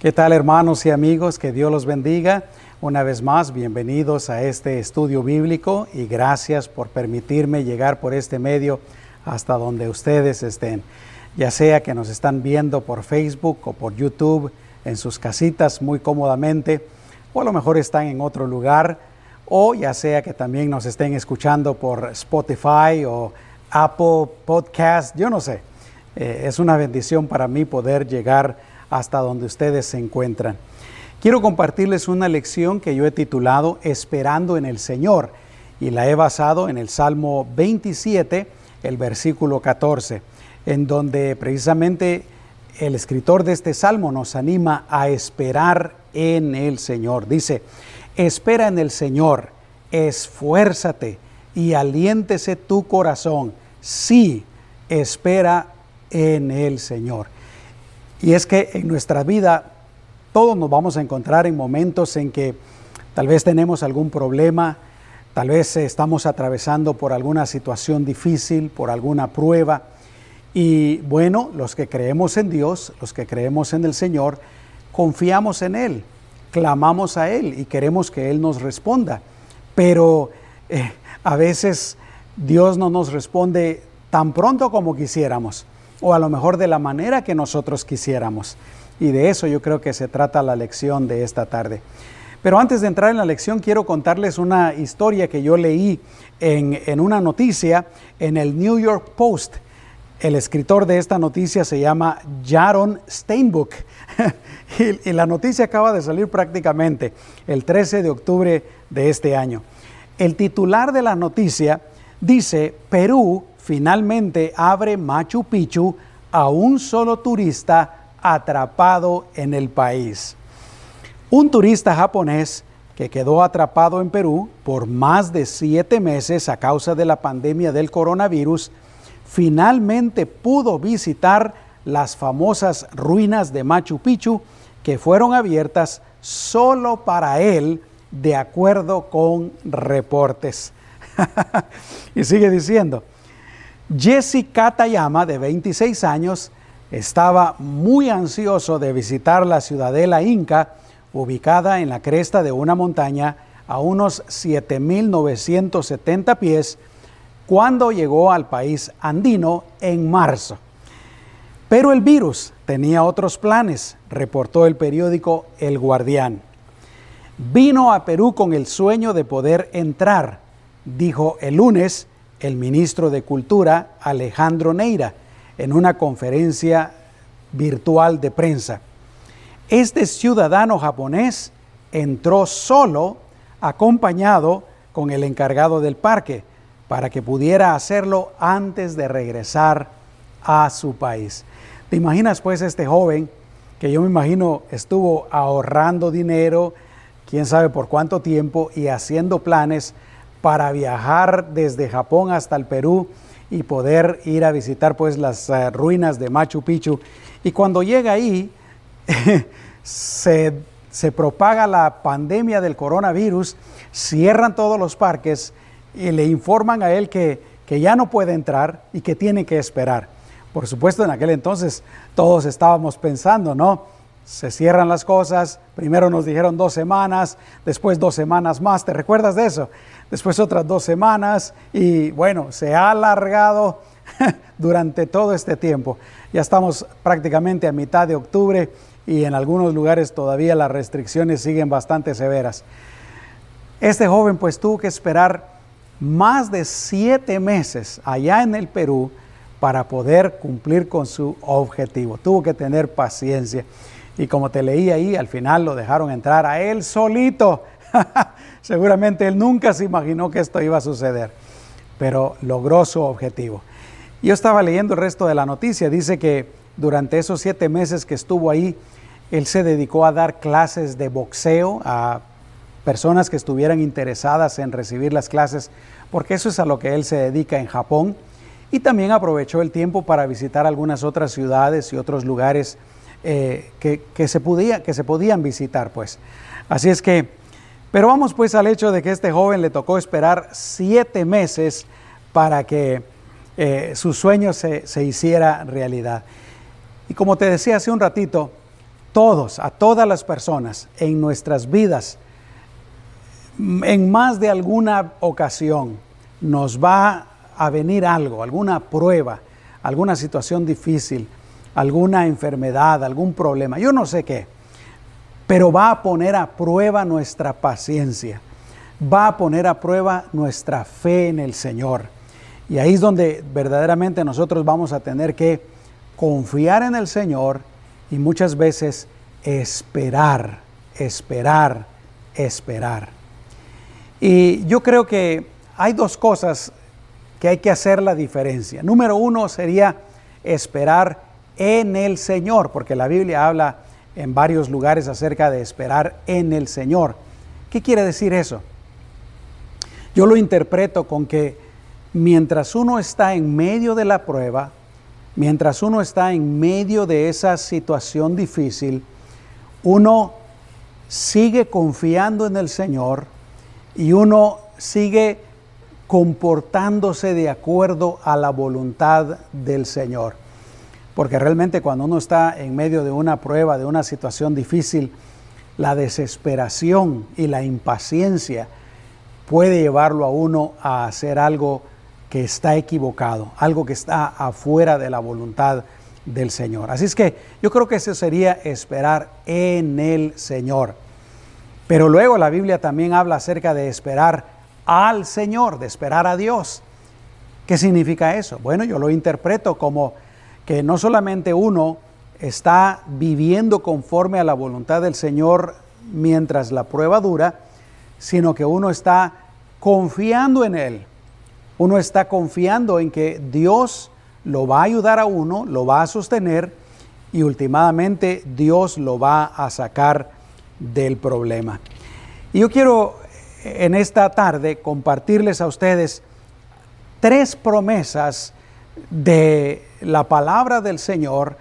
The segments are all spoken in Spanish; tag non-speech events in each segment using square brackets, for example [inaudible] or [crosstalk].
¿Qué tal hermanos y amigos? Que Dios los bendiga. Una vez más, bienvenidos a este estudio bíblico y gracias por permitirme llegar por este medio hasta donde ustedes estén. Ya sea que nos están viendo por Facebook o por YouTube en sus casitas muy cómodamente, o a lo mejor están en otro lugar, o ya sea que también nos estén escuchando por Spotify o Apple Podcast, yo no sé. Eh, es una bendición para mí poder llegar hasta donde ustedes se encuentran. Quiero compartirles una lección que yo he titulado Esperando en el Señor y la he basado en el Salmo 27, el versículo 14, en donde precisamente el escritor de este salmo nos anima a esperar en el Señor. Dice, espera en el Señor, esfuérzate y aliéntese tu corazón. Sí, espera en el Señor. Y es que en nuestra vida todos nos vamos a encontrar en momentos en que tal vez tenemos algún problema, tal vez estamos atravesando por alguna situación difícil, por alguna prueba. Y bueno, los que creemos en Dios, los que creemos en el Señor, confiamos en Él, clamamos a Él y queremos que Él nos responda. Pero eh, a veces Dios no nos responde tan pronto como quisiéramos o a lo mejor de la manera que nosotros quisiéramos. Y de eso yo creo que se trata la lección de esta tarde. Pero antes de entrar en la lección, quiero contarles una historia que yo leí en, una noticia en el New York Post. El escritor de esta noticia se llama Jaron Steinbuck. [laughs] y, y la noticia acaba de salir prácticamente el 13 de octubre de este año. El titular de la noticia dice, Perú finalmente abre Machu Picchu a un solo turista atrapado en el país. Un turista japonés que quedó atrapado en Perú por más de siete meses a causa de la pandemia del coronavirus, finalmente pudo visitar las famosas ruinas de Machu Picchu que fueron abiertas solo para él, de acuerdo con reportes. [laughs] y sigue diciendo, Jesse Katayama, de 26 años, estaba muy ansioso de visitar la ciudadela inca, ubicada en la cresta de una montaña a unos 7.970 pies, cuando llegó al país andino en marzo. Pero el virus tenía otros planes, reportó el periódico El Guardián. Vino a Perú con el sueño de poder entrar, dijo el lunes el ministro de Cultura Alejandro Neira en una conferencia virtual de prensa. Este ciudadano japonés entró solo acompañado con el encargado del parque para que pudiera hacerlo antes de regresar a su país. ¿Te imaginas pues este joven que yo me imagino estuvo ahorrando dinero, quién sabe por cuánto tiempo y haciendo planes para viajar desde Japón hasta el Perú y poder ir a visitar pues las eh, ruinas de Machu Picchu. Y cuando llega ahí, [laughs] se, se propaga la pandemia del coronavirus, cierran todos los parques y le informan a él que, que ya no puede entrar y que tiene que esperar. Por supuesto, en aquel entonces todos estábamos pensando, ¿no? Se cierran las cosas, primero nos dijeron dos semanas, después dos semanas más, ¿te recuerdas de eso? después otras dos semanas y bueno, se ha alargado [laughs] durante todo este tiempo. Ya estamos prácticamente a mitad de octubre y en algunos lugares todavía las restricciones siguen bastante severas. Este joven pues tuvo que esperar más de siete meses allá en el Perú para poder cumplir con su objetivo. Tuvo que tener paciencia. Y como te leí ahí, al final lo dejaron entrar a él solito [laughs] Seguramente él nunca se imaginó que esto iba a suceder, pero logró su objetivo. Yo estaba leyendo el resto de la noticia, dice que durante esos siete meses que estuvo ahí, él se dedicó a dar clases de boxeo a personas que estuvieran interesadas en recibir las clases, porque eso es a lo que él se dedica en Japón. Y también aprovechó el tiempo para visitar algunas otras ciudades y otros lugares eh, que, se podía, que se podían visitar, pues. Así es que pero vamos pues al hecho de que este joven le tocó esperar siete meses para que eh, su sueño se, se hiciera realidad. Y como te decía hace un ratito, todos, a todas las personas en nuestras vidas, en más de alguna ocasión nos va a venir algo, alguna prueba, alguna situación difícil, alguna enfermedad, algún problema, yo no sé qué, pero va a poner a prueba nuestra paciencia, va a poner a prueba nuestra fe en el Señor. Y ahí es donde verdaderamente nosotros vamos a tener que confiar en el Señor y muchas veces esperar, esperar, esperar. Y yo creo que hay dos cosas que hay que hacer la diferencia. Número uno sería esperar en el Señor, porque la Biblia habla en varios lugares acerca de esperar en el Señor. ¿Qué quiere decir eso? Yo lo interpreto con que mientras uno está en medio de la prueba, mientras uno está en medio de esa situación difícil, uno sigue confiando en el Señor y uno sigue comportándose de acuerdo a la voluntad del Señor. Porque realmente cuando uno está en medio de una prueba, de una situación difícil, la desesperación y la impaciencia puede llevarlo a uno a hacer algo que está equivocado, algo que está afuera de la voluntad del Señor. Así es que yo creo que eso sería esperar en el Señor. Pero luego la Biblia también habla acerca de esperar al Señor, de esperar a Dios. ¿Qué significa eso? Bueno, yo lo interpreto como que no solamente uno está viviendo conforme a la voluntad del Señor mientras la prueba dura, sino que uno está confiando en Él. Uno está confiando en que Dios lo va a ayudar a uno, lo va a sostener y últimamente Dios lo va a sacar del problema. Y yo quiero en esta tarde compartirles a ustedes tres promesas de la palabra del Señor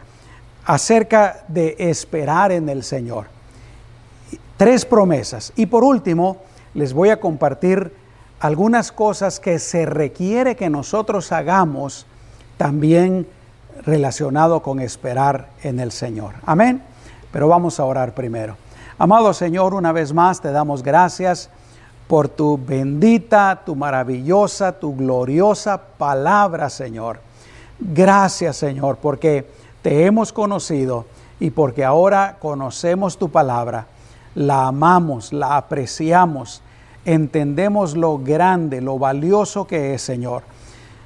acerca de esperar en el Señor. Tres promesas. Y por último, les voy a compartir algunas cosas que se requiere que nosotros hagamos también relacionado con esperar en el Señor. Amén. Pero vamos a orar primero. Amado Señor, una vez más te damos gracias por tu bendita, tu maravillosa, tu gloriosa palabra, Señor. Gracias, Señor, porque te hemos conocido y porque ahora conocemos tu palabra. La amamos, la apreciamos, entendemos lo grande, lo valioso que es, Señor.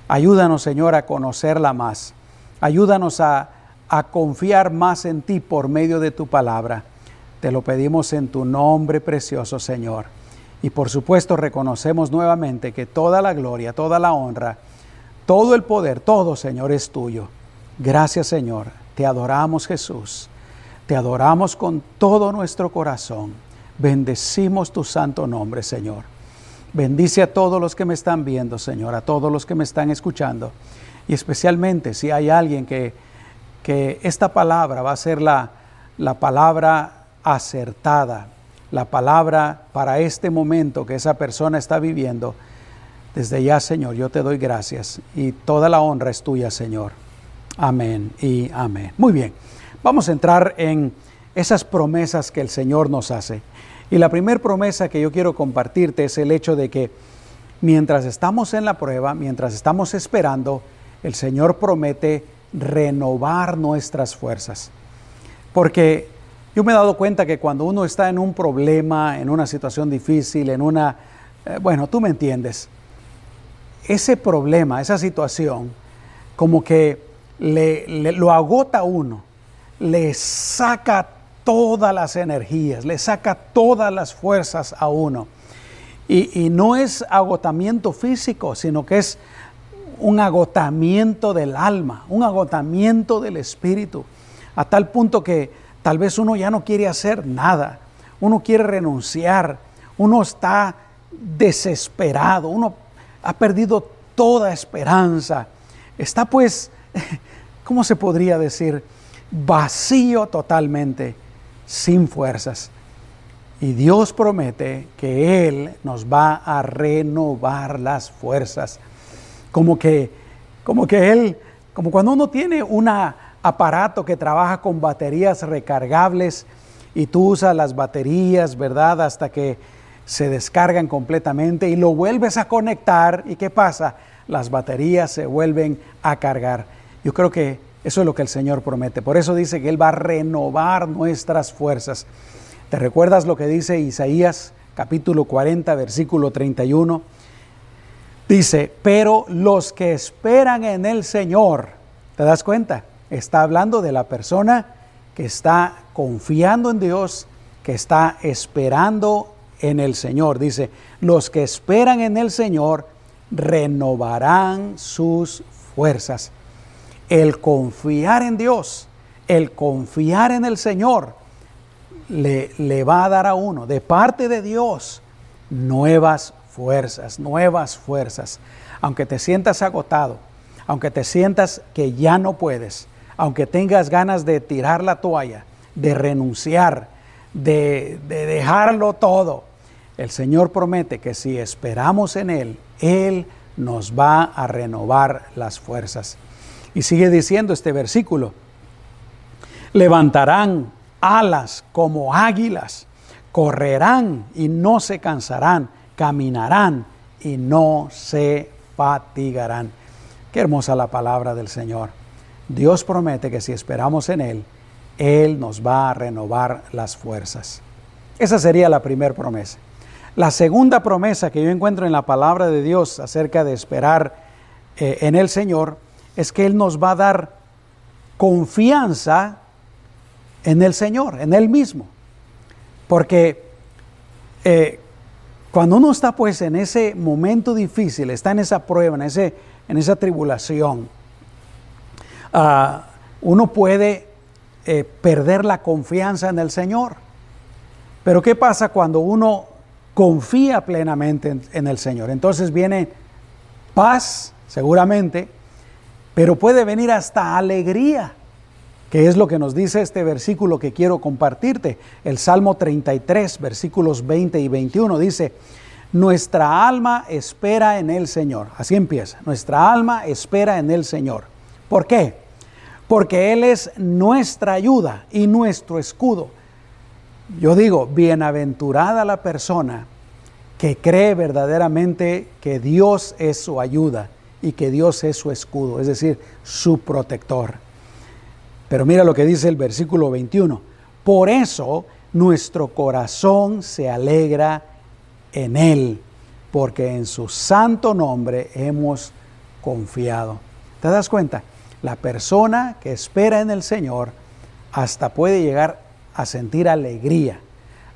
Ayúdanos, Señor, a conocerla más. Ayúdanos a, a confiar más en ti por medio de tu palabra. Te lo pedimos en tu nombre precioso, Señor. Y por supuesto reconocemos nuevamente que toda la gloria, toda la honra, todo el poder, todo, Señor, es tuyo. Gracias, Señor. Te adoramos, Jesús. Te adoramos con todo nuestro corazón. Bendecimos tu santo nombre, Señor. Bendice a todos los que me están viendo, Señor, a todos los que me están escuchando. Y especialmente si hay alguien que, que esta palabra va a ser la, la palabra acertada, la palabra para este momento que esa persona está viviendo, desde ya, Señor, yo te doy gracias y toda la honra es tuya, Señor. Amén y amén. Muy bien, vamos a entrar en esas promesas que el Señor nos hace. Y la primera promesa que yo quiero compartirte es el hecho de que mientras estamos en la prueba, mientras estamos esperando, el Señor promete renovar nuestras fuerzas. Porque yo me he dado cuenta que cuando uno está en un problema, en una situación difícil, en una, eh, bueno, tú me entiendes, ese problema, esa situación, como que le, lo agota a uno, le saca todas las energías, le saca todas las fuerzas a uno. Y, y no es agotamiento físico, sino que es un agotamiento del alma, un agotamiento del espíritu, a tal punto que Tal vez uno ya no quiere hacer nada, uno quiere renunciar, uno está desesperado, uno ha perdido toda esperanza. Está pues, [laughs] ¿cómo se podría decir? Vacío totalmente, sin fuerzas. Y Dios promete que Él nos va a renovar las fuerzas. Como que, como que Él, como cuando uno tiene una, aparato que trabaja con baterías recargables y tú usas las baterías, ¿verdad? Hasta que se descargan completamente y lo vuelves a conectar y ¿qué pasa? Las baterías se vuelven a cargar. Yo creo que eso es lo que el Señor promete. Por eso dice que Él va a renovar nuestras fuerzas. ¿Te recuerdas lo que dice Isaías capítulo 40, versículo 31? Dice, pero los que esperan en el Señor, ¿te das cuenta? Está hablando de la persona que está confiando en Dios, que está esperando en el Señor. Dice, los que esperan en el Señor renovarán sus fuerzas. El confiar en Dios, el confiar en el Señor, le, le va a dar a uno, de parte de Dios, nuevas fuerzas, nuevas fuerzas. Aunque te sientas agotado, aunque te sientas que ya no puedes, aunque tengas ganas de tirar la toalla, de renunciar, de, dejarlo todo, el Señor promete que si esperamos en Él, Él nos va a renovar las fuerzas. Y sigue diciendo este versículo, levantarán alas como águilas, correrán y no se cansarán, caminarán y no se fatigarán. Qué hermosa la palabra del Señor. Dios promete que si esperamos en Él, Él nos va a renovar las fuerzas. Esa sería la primera promesa. La segunda promesa que yo encuentro en la palabra de Dios acerca de esperar eh, en el Señor es que Él nos va a dar confianza en el Señor, en Él mismo. Porque eh, cuando uno está pues en ese momento difícil, está en esa prueba, en, ese, en esa tribulación, Ah, uno puede eh, perder la confianza en el Señor. Pero ¿qué pasa cuando uno confía plenamente en, el Señor? Entonces viene paz, seguramente, pero puede venir hasta alegría, que es lo que nos dice este versículo que quiero compartirte. El Salmo 33, versículos 20 y 21 dice, nuestra alma espera en el Señor. Así empieza, nuestra alma espera en el Señor. ¿Por qué? Porque Él es nuestra ayuda y nuestro escudo. Yo digo, bienaventurada la persona que cree verdaderamente que Dios es su ayuda y que Dios es su escudo, es decir, su protector. Pero mira lo que dice el versículo 21. Por eso nuestro corazón se alegra en Él, porque en su santo nombre hemos confiado. ¿Te das cuenta? La persona que espera en el Señor hasta puede llegar a sentir alegría.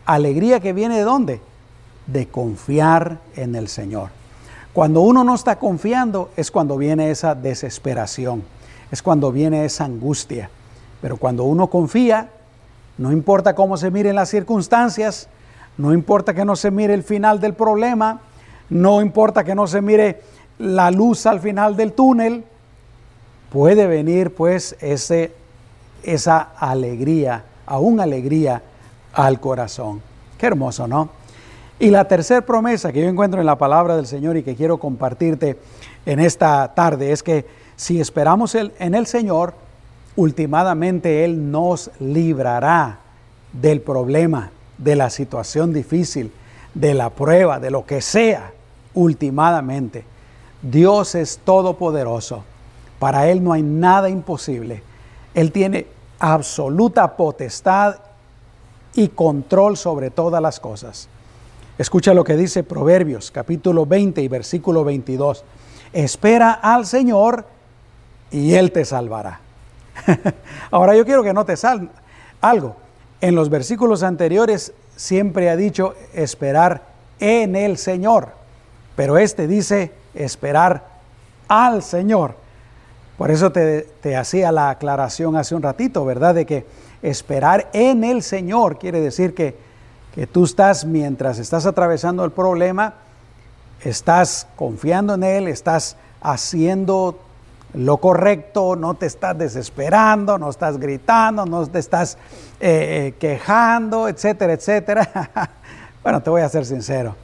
Alegría que viene de dónde? De confiar en el Señor. Cuando uno no está confiando es cuando viene esa desesperación, es cuando viene esa angustia. Pero cuando uno confía, no importa cómo se miren las circunstancias, no importa que no se mire el final del problema, no importa que no se mire la luz al final del túnel, puede venir pues ese, esa alegría, aún alegría al corazón. Qué hermoso, ¿no? Y la tercera promesa que yo encuentro en la palabra del Señor y que quiero compartirte en esta tarde es que si esperamos en el Señor, últimamente Él nos librará del problema, de la situación difícil, de la prueba, de lo que sea, últimamente. Dios es todopoderoso para Él no hay nada imposible. Él tiene absoluta potestad y control sobre todas las cosas. Escucha lo que dice Proverbios capítulo 20 y versículo 22. Espera al Señor y Él te salvará. [laughs] Ahora yo quiero que notes algo. En los versículos anteriores siempre ha dicho esperar en el Señor, pero este dice esperar al Señor. Por eso te, hacía la aclaración hace un ratito, ¿verdad? De que esperar en el Señor quiere decir que, que tú estás, mientras estás atravesando el problema, estás confiando en Él, estás haciendo lo correcto, no te estás desesperando, no estás gritando, no te estás eh, eh, quejando, etcétera, etcétera. [laughs] bueno, te voy a ser sincero.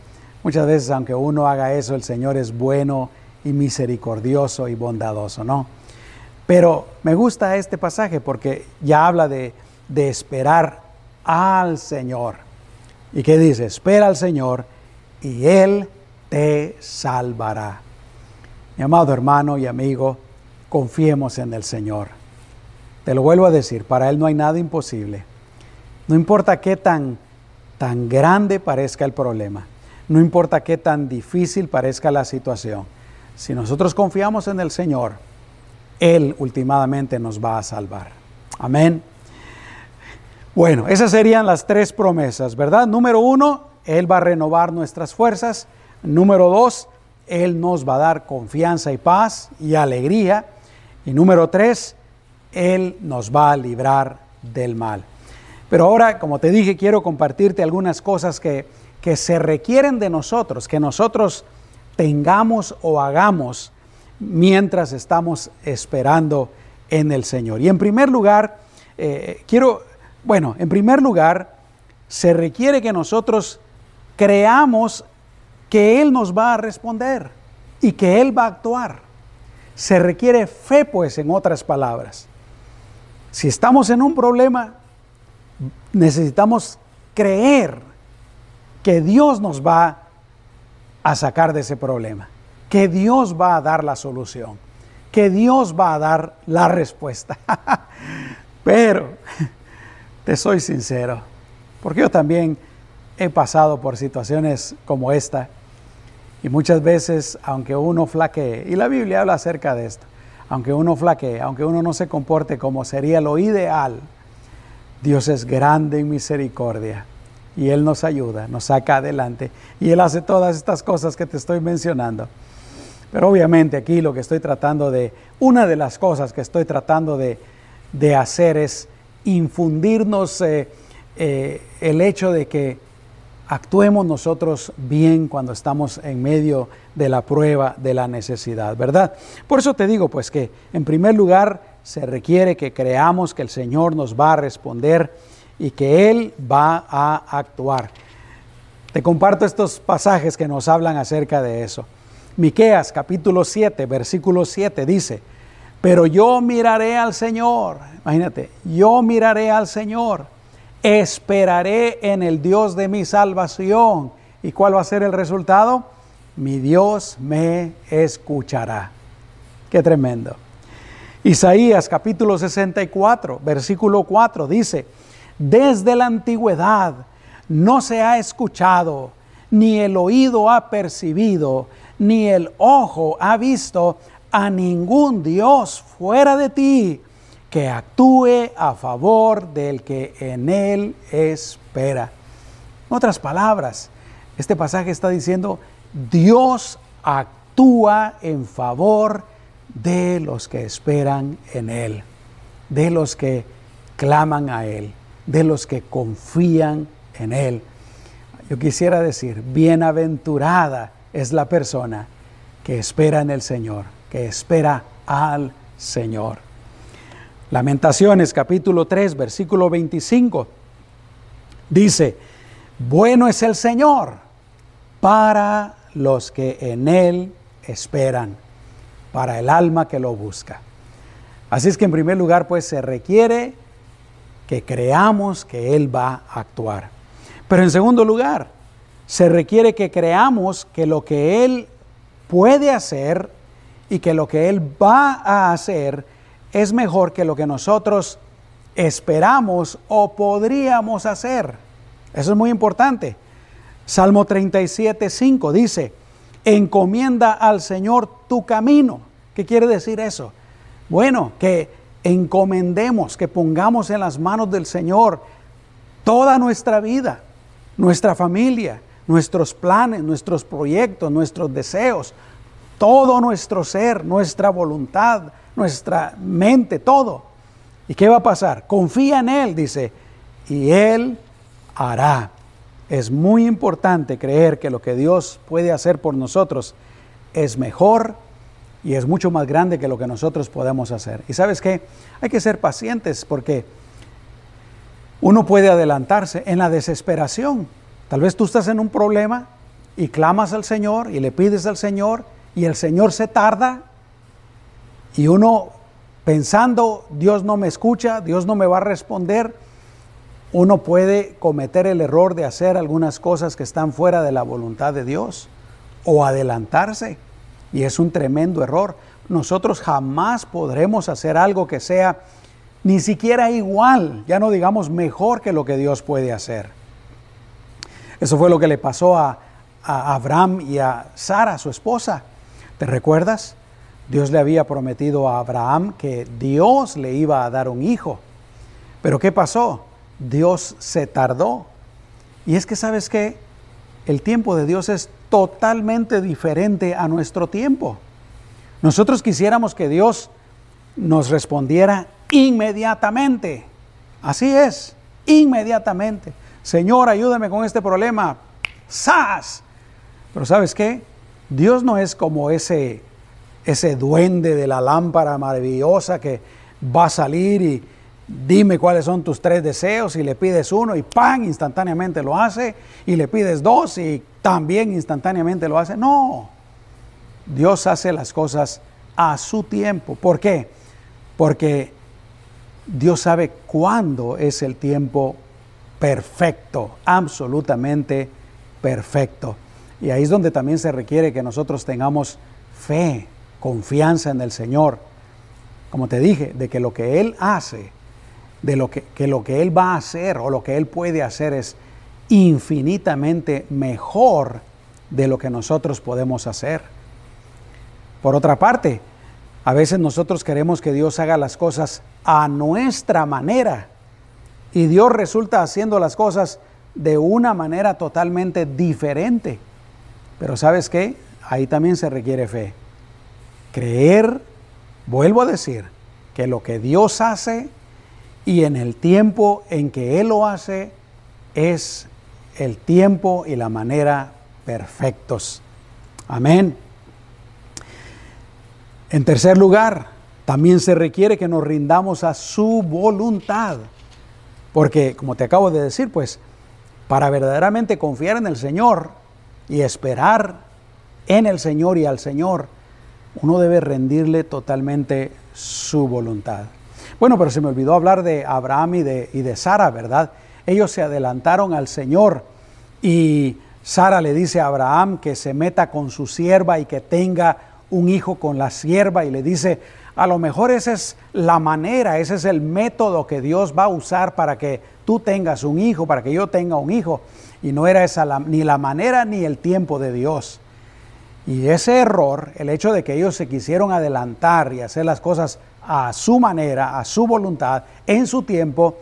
Muchas veces, aunque uno haga eso, el Señor es bueno y misericordioso y bondadoso, ¿no? Pero me gusta este pasaje porque ya habla de, de esperar al Señor. ¿Y qué dice? Espera al Señor y Él te salvará. Mi amado hermano y amigo, confiemos en el Señor. Te lo vuelvo a decir, para Él no hay nada imposible. No importa qué tan, tan grande parezca el problema, no importa qué tan difícil parezca la situación, si nosotros confiamos en el Señor, Él últimamente nos va a salvar. Amén. Bueno, esas serían las tres promesas, ¿verdad? Número uno, Él va a renovar nuestras fuerzas. Número dos, Él nos va a dar confianza y paz y alegría. Y número tres, Él nos va a librar del mal. Pero ahora, como te dije, quiero compartirte algunas cosas que, que se requieren de nosotros, que nosotros tengamos o hagamos mientras estamos esperando en el Señor. Y en primer lugar, eh, quiero, bueno, en primer lugar, se requiere que nosotros creamos que Él nos va a responder y que Él va a actuar. Se requiere fe, pues, en otras palabras. Si estamos en un problema, necesitamos creer que Dios nos va a sacar de ese problema, que Dios va a dar la solución, que Dios va a dar la respuesta. [laughs] Pero, te soy sincero, porque yo también he pasado por situaciones como esta y muchas veces, aunque uno flaquee, y la Biblia habla acerca de esto, aunque uno flaquee, aunque uno no se comporte como sería lo ideal, Dios es grande en misericordia y Él nos ayuda, nos saca adelante y Él hace todas estas cosas que te estoy mencionando. Pero obviamente aquí lo que estoy tratando de, una de las cosas que estoy tratando de, hacer es infundirnos eh, eh, el hecho de que actuemos nosotros bien cuando estamos en medio de la prueba de la necesidad, ¿verdad? Por eso te digo pues que en primer lugar se requiere que creamos que el Señor nos va a responder y que Él va a actuar. Te comparto estos pasajes que nos hablan acerca de eso. Miqueas capítulo 7, versículo 7 dice, "Pero yo miraré al Señor." Imagínate, "Yo miraré al Señor. Esperaré en el Dios de mi salvación." ¿Y cuál va a ser el resultado? Mi Dios me escuchará. Qué tremendo. Isaías capítulo 64, versículo 4 dice, desde la antigüedad no se ha escuchado, ni el oído ha percibido, ni el ojo ha visto a ningún Dios fuera de ti que actúe a favor del que en él espera. En otras palabras, este pasaje está diciendo, Dios actúa en favor de los que esperan en Él, de los que claman a Él, de los que confían en Él. Yo quisiera decir, bienaventurada es la persona que espera en el Señor, que espera al Señor. Lamentaciones capítulo 3, versículo 25, dice, bueno es el Señor para los que en Él esperan para el alma que lo busca. Así es que en primer lugar, pues se requiere que creamos que Él va a actuar. Pero en segundo lugar, se requiere que creamos que lo que Él puede hacer y que lo que Él va a hacer es mejor que lo que nosotros esperamos o podríamos hacer. Eso es muy importante. Salmo 37, 5 dice, encomienda al Señor tu camino. ¿Qué quiere decir eso? Bueno, que encomendemos, que pongamos en las manos del Señor toda nuestra vida, nuestra familia, nuestros planes, nuestros proyectos, nuestros deseos, todo nuestro ser, nuestra voluntad, nuestra mente, todo. ¿Y qué va a pasar? Confía en Él, dice, y Él hará. Es muy importante creer que lo que Dios puede hacer por nosotros es mejor y es mucho más grande que lo que nosotros podemos hacer. Y sabes qué? Hay que ser pacientes porque uno puede adelantarse en la desesperación. Tal vez tú estás en un problema y clamas al Señor y le pides al Señor y el Señor se tarda y uno pensando, Dios no me escucha, Dios no me va a responder, uno puede cometer el error de hacer algunas cosas que están fuera de la voluntad de Dios o adelantarse. Y es un tremendo error. Nosotros jamás podremos hacer algo que sea ni siquiera igual, ya no digamos mejor que lo que Dios puede hacer. Eso fue lo que le pasó a, Abraham y a Sara, su esposa. ¿Te recuerdas? Dios le había prometido a Abraham que Dios le iba a dar un hijo. Pero ¿qué pasó? Dios se tardó. Y es que sabes que el tiempo de Dios es totalmente diferente a nuestro tiempo. Nosotros quisiéramos que Dios nos respondiera inmediatamente. Así es, inmediatamente. Señor, ayúdame con este problema. ¡Sas! Pero ¿sabes qué? Dios no es como ese, ese duende de la lámpara maravillosa que va a salir y dime cuáles son tus tres deseos y le pides uno y ¡pam! instantáneamente lo hace y le pides dos y también instantáneamente lo hace. No, Dios hace las cosas a su tiempo. ¿Por qué? Porque Dios sabe cuándo es el tiempo perfecto, absolutamente perfecto. Y ahí es donde también se requiere que nosotros tengamos fe, confianza en el Señor. Como te dije, de que lo que Él hace, de lo que, que lo que Él va a hacer o lo que Él puede hacer es infinitamente mejor de lo que nosotros podemos hacer. Por otra parte, a veces nosotros queremos que Dios haga las cosas a nuestra manera y Dios resulta haciendo las cosas de una manera totalmente diferente. Pero sabes qué? Ahí también se requiere fe. Creer, vuelvo a decir, que lo que Dios hace y en el tiempo en que Él lo hace es el tiempo y la manera perfectos. Amén. En tercer lugar, también se requiere que nos rindamos a su voluntad. Porque, como te acabo de decir, pues, para verdaderamente confiar en el Señor y esperar en el Señor y al Señor, uno debe rendirle totalmente su voluntad. Bueno, pero se me olvidó hablar de Abraham y de, y de Sara, ¿verdad? Ellos se adelantaron al Señor y Sara le dice a Abraham que se meta con su sierva y que tenga un hijo con la sierva y le dice, a lo mejor esa es la manera, ese es el método que Dios va a usar para que tú tengas un hijo, para que yo tenga un hijo. Y no era esa ni la manera ni el tiempo de Dios. Y ese error, el hecho de que ellos se quisieron adelantar y hacer las cosas a su manera, a su voluntad, en su tiempo,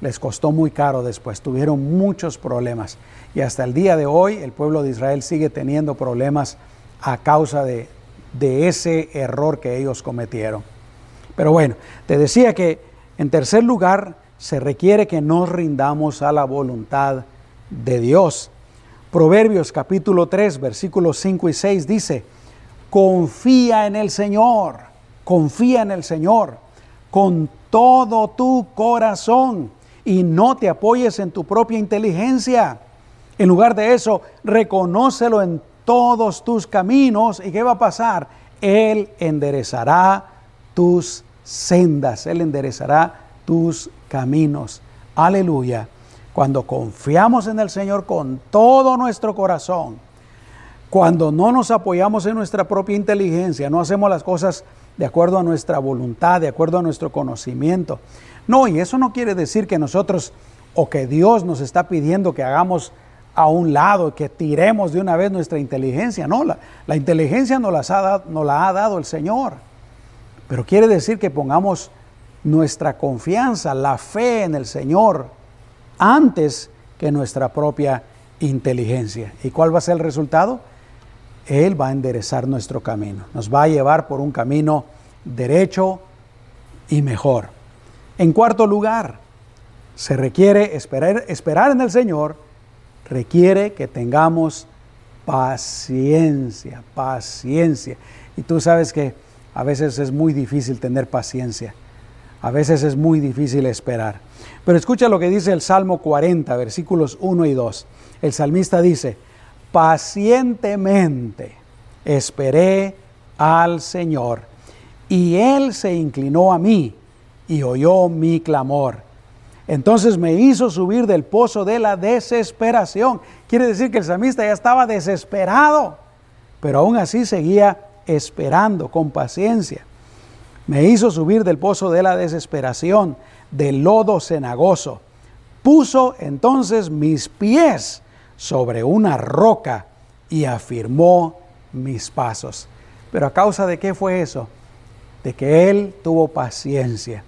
les costó muy caro después, tuvieron muchos problemas. Y hasta el día de hoy el pueblo de Israel sigue teniendo problemas a causa de, de ese error que ellos cometieron. Pero bueno, te decía que en tercer lugar se requiere que nos rindamos a la voluntad de Dios. Proverbios capítulo 3, versículos 5 y 6 dice, confía en el Señor, confía en el Señor con todo tu corazón y no te apoyes en tu propia inteligencia. En lugar de eso, reconócelo en todos tus caminos. ¿Y qué va a pasar? Él enderezará tus sendas, Él enderezará tus caminos. Aleluya. Cuando confiamos en el Señor con todo nuestro corazón, cuando no nos apoyamos en nuestra propia inteligencia, no hacemos las cosas de acuerdo a nuestra voluntad, de acuerdo a nuestro conocimiento. No, y eso no quiere decir que nosotros o que Dios nos está pidiendo que hagamos a un lado, que tiremos de una vez nuestra inteligencia. No, la, la inteligencia nos, las ha la ha dado el Señor. Pero quiere decir que pongamos nuestra confianza, la fe en el Señor, antes que nuestra propia inteligencia. ¿Y cuál va a ser el resultado? Él va a enderezar nuestro camino, nos va a llevar por un camino derecho y mejor. En cuarto lugar, se requiere esperar, esperar en el Señor requiere que tengamos paciencia, paciencia. Y tú sabes que a veces es muy difícil tener paciencia, a veces es muy difícil esperar. Pero escucha lo que dice el Salmo 40, versículos 1 y 2. El salmista dice, pacientemente esperé al Señor y él se inclinó a mí y oyó mi clamor. Entonces me hizo subir del pozo de la desesperación. Quiere decir que el samista ya estaba desesperado, pero aún así seguía esperando con paciencia. Me hizo subir del pozo de la desesperación, del lodo cenagoso. Puso entonces mis pies sobre una roca y afirmó mis pasos. Pero a causa de qué fue eso? De que él tuvo paciencia.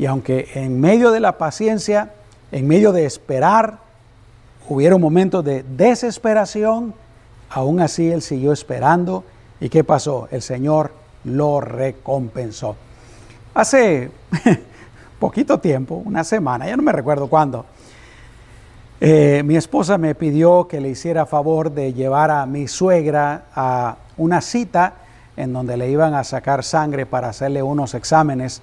Y aunque en medio de la paciencia, en medio de esperar, hubieron momentos de desesperación, aún así él siguió esperando. ¿Y qué pasó? El Señor lo recompensó. Hace [laughs] poquito tiempo, una semana, ya no me recuerdo cuándo, eh, mi esposa me pidió que le hiciera favor de llevar a mi suegra a una cita en donde le iban a sacar sangre para hacerle unos exámenes,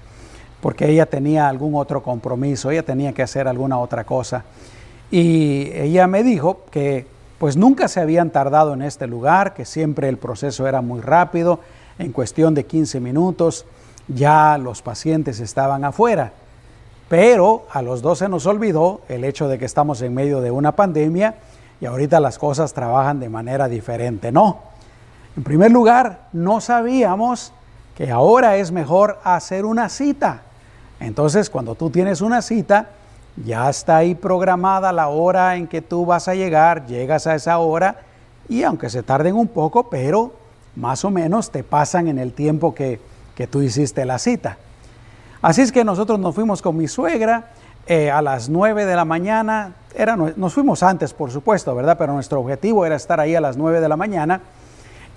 porque ella tenía algún otro compromiso, ella tenía que hacer alguna otra cosa. Y ella me dijo que pues nunca se habían tardado en este lugar, que siempre el proceso era muy rápido, en cuestión de 15 minutos ya los pacientes estaban afuera. Pero a los dos se nos olvidó el hecho de que estamos en medio de una pandemia y ahorita las cosas trabajan de manera diferente. No. En primer lugar, no sabíamos que ahora es mejor hacer una cita. Entonces, cuando tú tienes una cita, ya está ahí programada la hora en que tú vas a llegar, llegas a esa hora y aunque se tarden un poco, pero más o menos te pasan en el tiempo que, que tú hiciste la cita. Así es que nosotros nos fuimos con mi suegra eh, a las 9 de la mañana. Era, nos fuimos antes, por supuesto, ¿verdad? Pero nuestro objetivo era estar ahí a las 9 de la mañana.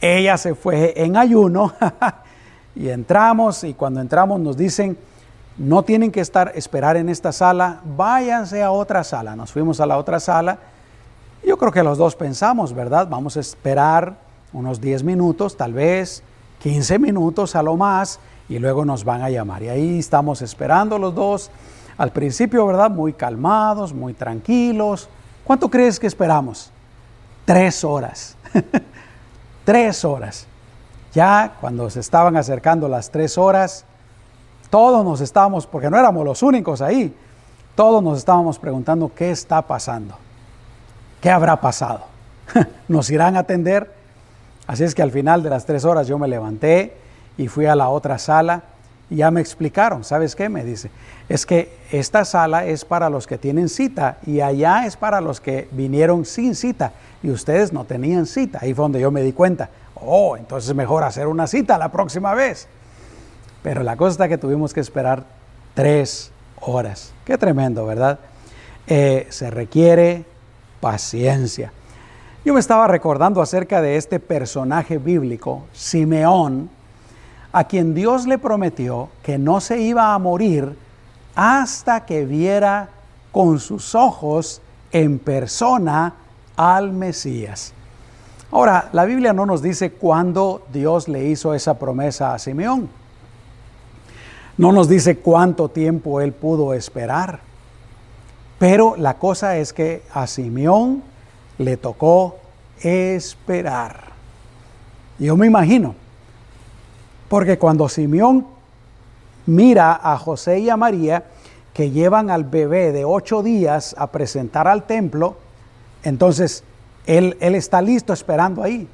Ella se fue en ayuno [laughs] y entramos y cuando entramos nos dicen, no tienen que estar, esperar en esta sala, váyanse a otra sala. Nos fuimos a la otra sala. Yo creo que los dos pensamos, ¿verdad? Vamos a esperar unos 10 minutos, tal vez 15 minutos a lo más y luego nos van a llamar. Y ahí estamos esperando los dos. Al principio, ¿verdad? Muy calmados, muy tranquilos. ¿Cuánto crees que esperamos? Tres horas. [laughs] tres horas. Ya cuando se estaban acercando las tres horas, todos nos estábamos, porque no éramos los únicos ahí, todos nos estábamos preguntando qué está pasando. ¿Qué habrá pasado? [laughs] ¿Nos irán a atender? Así es que al final de las tres horas yo me levanté y fui a la otra sala y ya me explicaron, ¿sabes qué? Me dice, es que esta sala es para los que tienen cita y allá es para los que vinieron sin cita y ustedes no tenían cita. Ahí fue donde yo me di cuenta, oh, entonces es mejor hacer una cita la próxima vez. Pero la cosa que tuvimos que esperar tres horas. Qué tremendo, ¿verdad? Eh, se requiere paciencia. Yo me estaba recordando acerca de este personaje bíblico, Simeón, a quien Dios le prometió que no se iba a morir hasta que viera con sus ojos en persona al Mesías. Ahora, la Biblia no nos dice cuándo Dios le hizo esa promesa a Simeón. No nos dice cuánto tiempo él pudo esperar. Pero la cosa es que a Simeón le tocó esperar. Yo me imagino, porque cuando Simeón mira a José y a María, que llevan al bebé de ocho días a presentar al templo, entonces él, él está listo esperando ahí.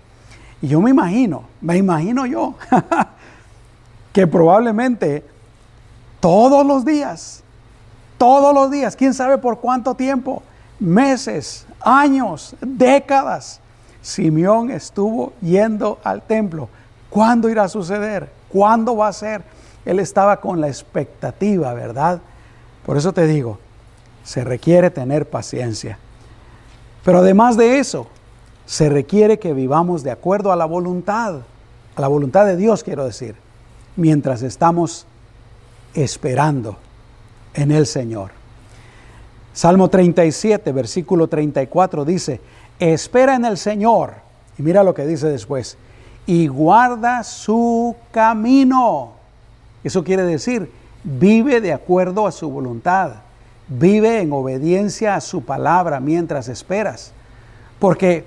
Y yo me imagino, me imagino yo, [laughs] que probablemente todos los días, todos los días, quién sabe por cuánto tiempo, meses, años, décadas, Simeón estuvo yendo al templo ¿Cuándo irá a suceder? ¿Cuándo va a ser? Él estaba con la expectativa, ¿verdad? Por eso te digo, se requiere tener paciencia. Pero además de eso, se requiere que vivamos de acuerdo a la voluntad, a la voluntad de Dios quiero decir, mientras estamos esperando en el Señor. Salmo 37, versículo 34 dice, espera en el Señor. Y mira lo que dice después, y guarda su camino. Eso quiere decir, vive de acuerdo a su voluntad, vive en obediencia a su palabra mientras esperas. Porque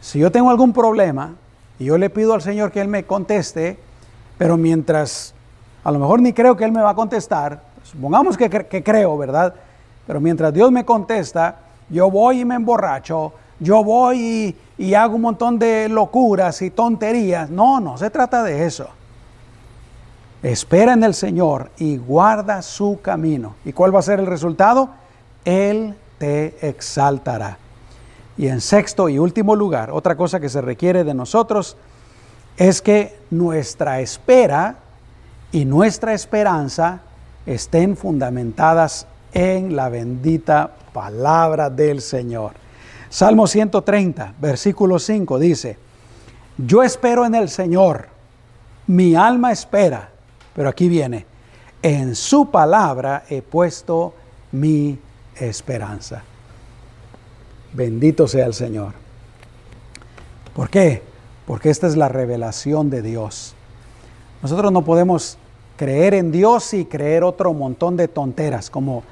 si yo tengo algún problema y yo le pido al Señor que Él me conteste, pero mientras A lo mejor ni creo que Él me va a contestar. Supongamos que, que creo, ¿verdad? Pero mientras Dios me contesta, yo voy y me emborracho, yo voy y, y hago un montón de locuras y tonterías. No, no se trata de eso. Espera en el Señor y guarda su camino. ¿Y cuál va a ser el resultado? Él te exaltará. Y en sexto y último lugar, otra cosa que se requiere de nosotros es que nuestra espera y nuestra esperanza estén fundamentadas en la bendita palabra del Señor. Salmo 130, versículo 5 dice, yo espero en el Señor, mi alma espera pero aquí viene, en su palabra he puesto mi esperanza. Bendito sea el Señor. ¿Por qué? Porque esta es la revelación de Dios. Nosotros no podemos creer en Dios y creer otro montón de tonteras, como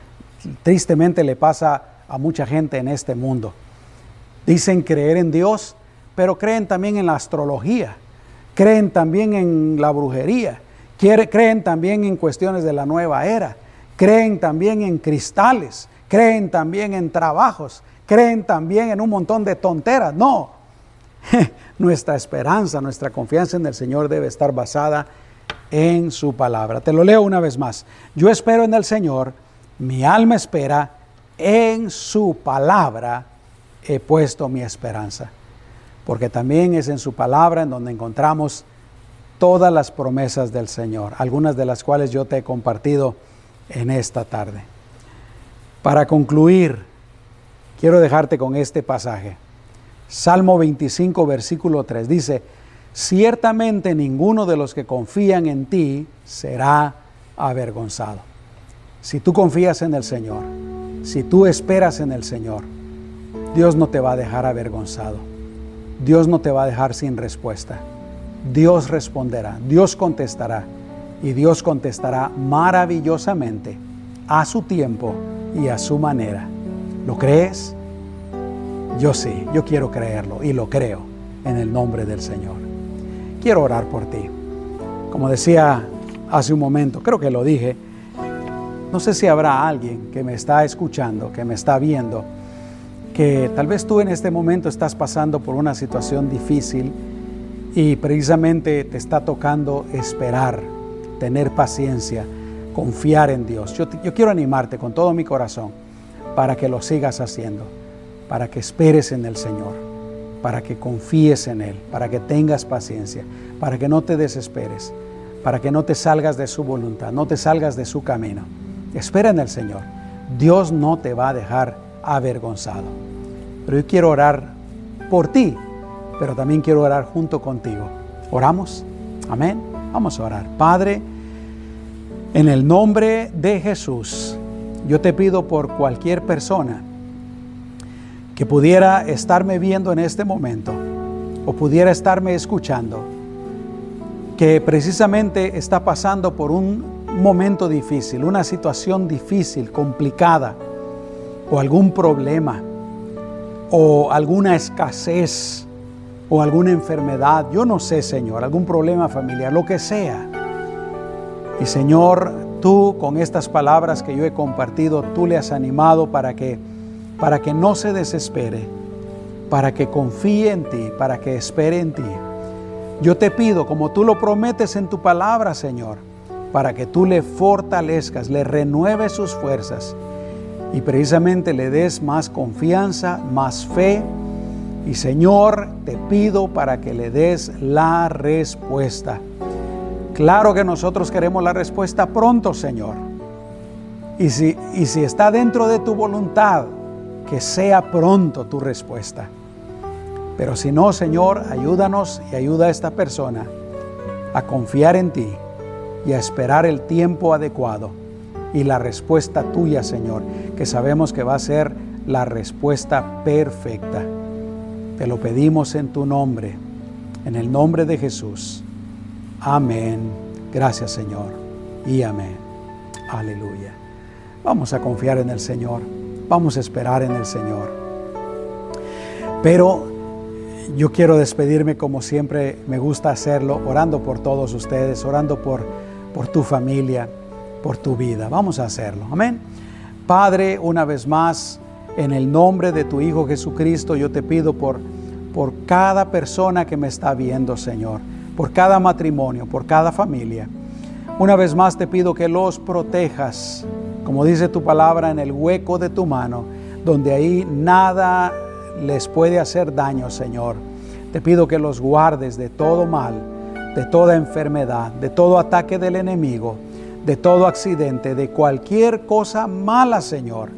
tristemente le pasa a mucha gente en este mundo. Dicen creer en Dios, pero creen también en la astrología, creen también en la brujería, creen también en cuestiones de la nueva era, creen también en cristales, creen también en trabajos, creen también en un montón de tonteras. No, [laughs] nuestra esperanza, nuestra confianza en el Señor debe estar basada en su palabra. Te lo leo una vez más. Yo espero en el Señor, mi alma espera, en su palabra he puesto mi esperanza. Porque también es en su palabra en donde encontramos todas las promesas del Señor, algunas de las cuales yo te he compartido en esta tarde. Para concluir, quiero dejarte con este pasaje. Salmo 25, versículo 3 dice, ciertamente ninguno de los que confían en ti será avergonzado. Si tú confías en el Señor, si tú esperas en el Señor, Dios no te va a dejar avergonzado. Dios no te va a dejar sin respuesta. Dios responderá, Dios contestará y Dios contestará maravillosamente a su tiempo y a su manera. ¿Lo crees? Yo sí, yo quiero creerlo y lo creo en el nombre del Señor. Quiero orar por ti. Como decía hace un momento, creo que lo dije, no sé si habrá alguien que me está escuchando, que me está viendo, que tal vez tú en este momento estás pasando por una situación difícil y precisamente te está tocando esperar, tener paciencia, confiar en Dios. Yo, quiero animarte con todo mi corazón para que lo sigas haciendo, para que esperes en el Señor, para que confíes en Él, para que tengas paciencia, para que no te desesperes, para que no te salgas de su voluntad, no te salgas de su camino. Espera en el Señor. Dios no te va a dejar avergonzado. Pero yo quiero orar por ti pero también quiero orar junto contigo. ¿Oramos? Amén. Vamos a orar. Padre, en el nombre de Jesús, yo te pido por cualquier persona que pudiera estarme viendo en este momento o pudiera estarme escuchando, que precisamente está pasando por un momento difícil, una situación difícil, complicada, o algún problema, o alguna escasez, o alguna enfermedad, yo no sé, Señor, algún problema familiar, lo que sea. Y Señor, tú con estas palabras que yo he compartido, tú le has animado para que para que no se desespere, para que confíe en ti, para que espere en ti. Yo te pido, como tú lo prometes en tu palabra, Señor, para que tú le fortalezcas, le renueves sus fuerzas y precisamente le des más confianza, más fe, y Señor, te pido para que le des la respuesta. Claro que nosotros queremos la respuesta pronto, Señor. Y si, y si está dentro de tu voluntad, que sea pronto tu respuesta. Pero si no, Señor, ayúdanos y ayuda a esta persona a confiar en ti y a esperar el tiempo adecuado y la respuesta tuya, Señor, que sabemos que va a ser la respuesta perfecta. Te lo pedimos en tu nombre, en el nombre de Jesús. Amén. Gracias Señor. Y amén. Aleluya. Vamos a confiar en el Señor. Vamos a esperar en el Señor. Pero yo quiero despedirme como siempre me gusta hacerlo, orando por todos ustedes, orando por, por tu familia, por tu vida. Vamos a hacerlo. Amén. Padre, una vez más, en el nombre de tu Hijo Jesucristo, yo te pido por, por cada persona que me está viendo, Señor, por cada matrimonio, por cada familia. Una vez más te pido que los protejas, como dice tu palabra, en el hueco de tu mano, donde ahí nada les puede hacer daño, Señor. Te pido que los guardes de todo mal, de toda enfermedad, de todo ataque del enemigo, de todo accidente, de cualquier cosa mala, Señor.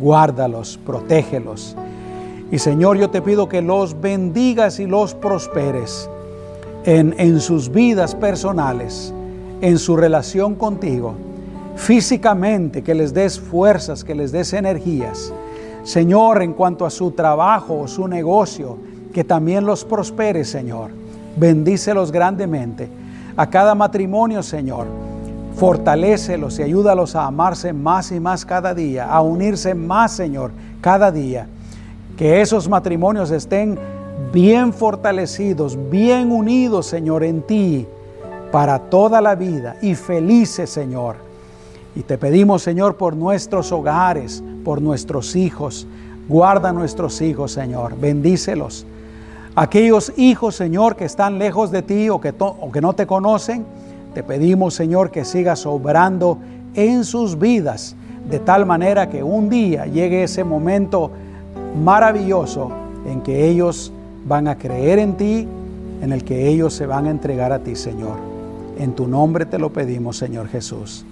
Guárdalos, protégelos. Y Señor, yo te pido que los bendigas y los prosperes en, en sus vidas personales, en su relación contigo, físicamente, que les des fuerzas, que les des energías. Señor, en cuanto a su trabajo o su negocio, que también los prospere, Señor. Bendícelos grandemente. A cada matrimonio, Señor, fortalécelos y ayúdalos a amarse más y más cada día, a unirse más, Señor, cada día. Que esos matrimonios estén bien fortalecidos, bien unidos, Señor, en ti para toda la vida y felices, Señor. Y te pedimos, Señor, por nuestros hogares, por nuestros hijos. Guarda a nuestros hijos, Señor. Bendícelos. Aquellos hijos, Señor, que están lejos de ti o que, o que no te conocen, te pedimos, Señor, que sigas obrando en sus vidas de tal manera que un día llegue ese momento maravilloso en que ellos van a creer en ti, en el que ellos se van a entregar a ti, Señor. En tu nombre te lo pedimos, Señor Jesús.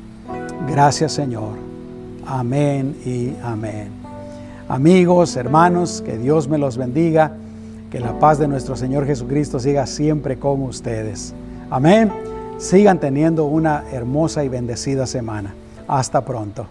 Gracias, Señor. Amén y amén. Amigos, hermanos, que Dios me los bendiga. Que la paz de nuestro Señor Jesucristo siga siempre con ustedes. Amén. Sigan teniendo una hermosa y bendecida semana. Hasta pronto.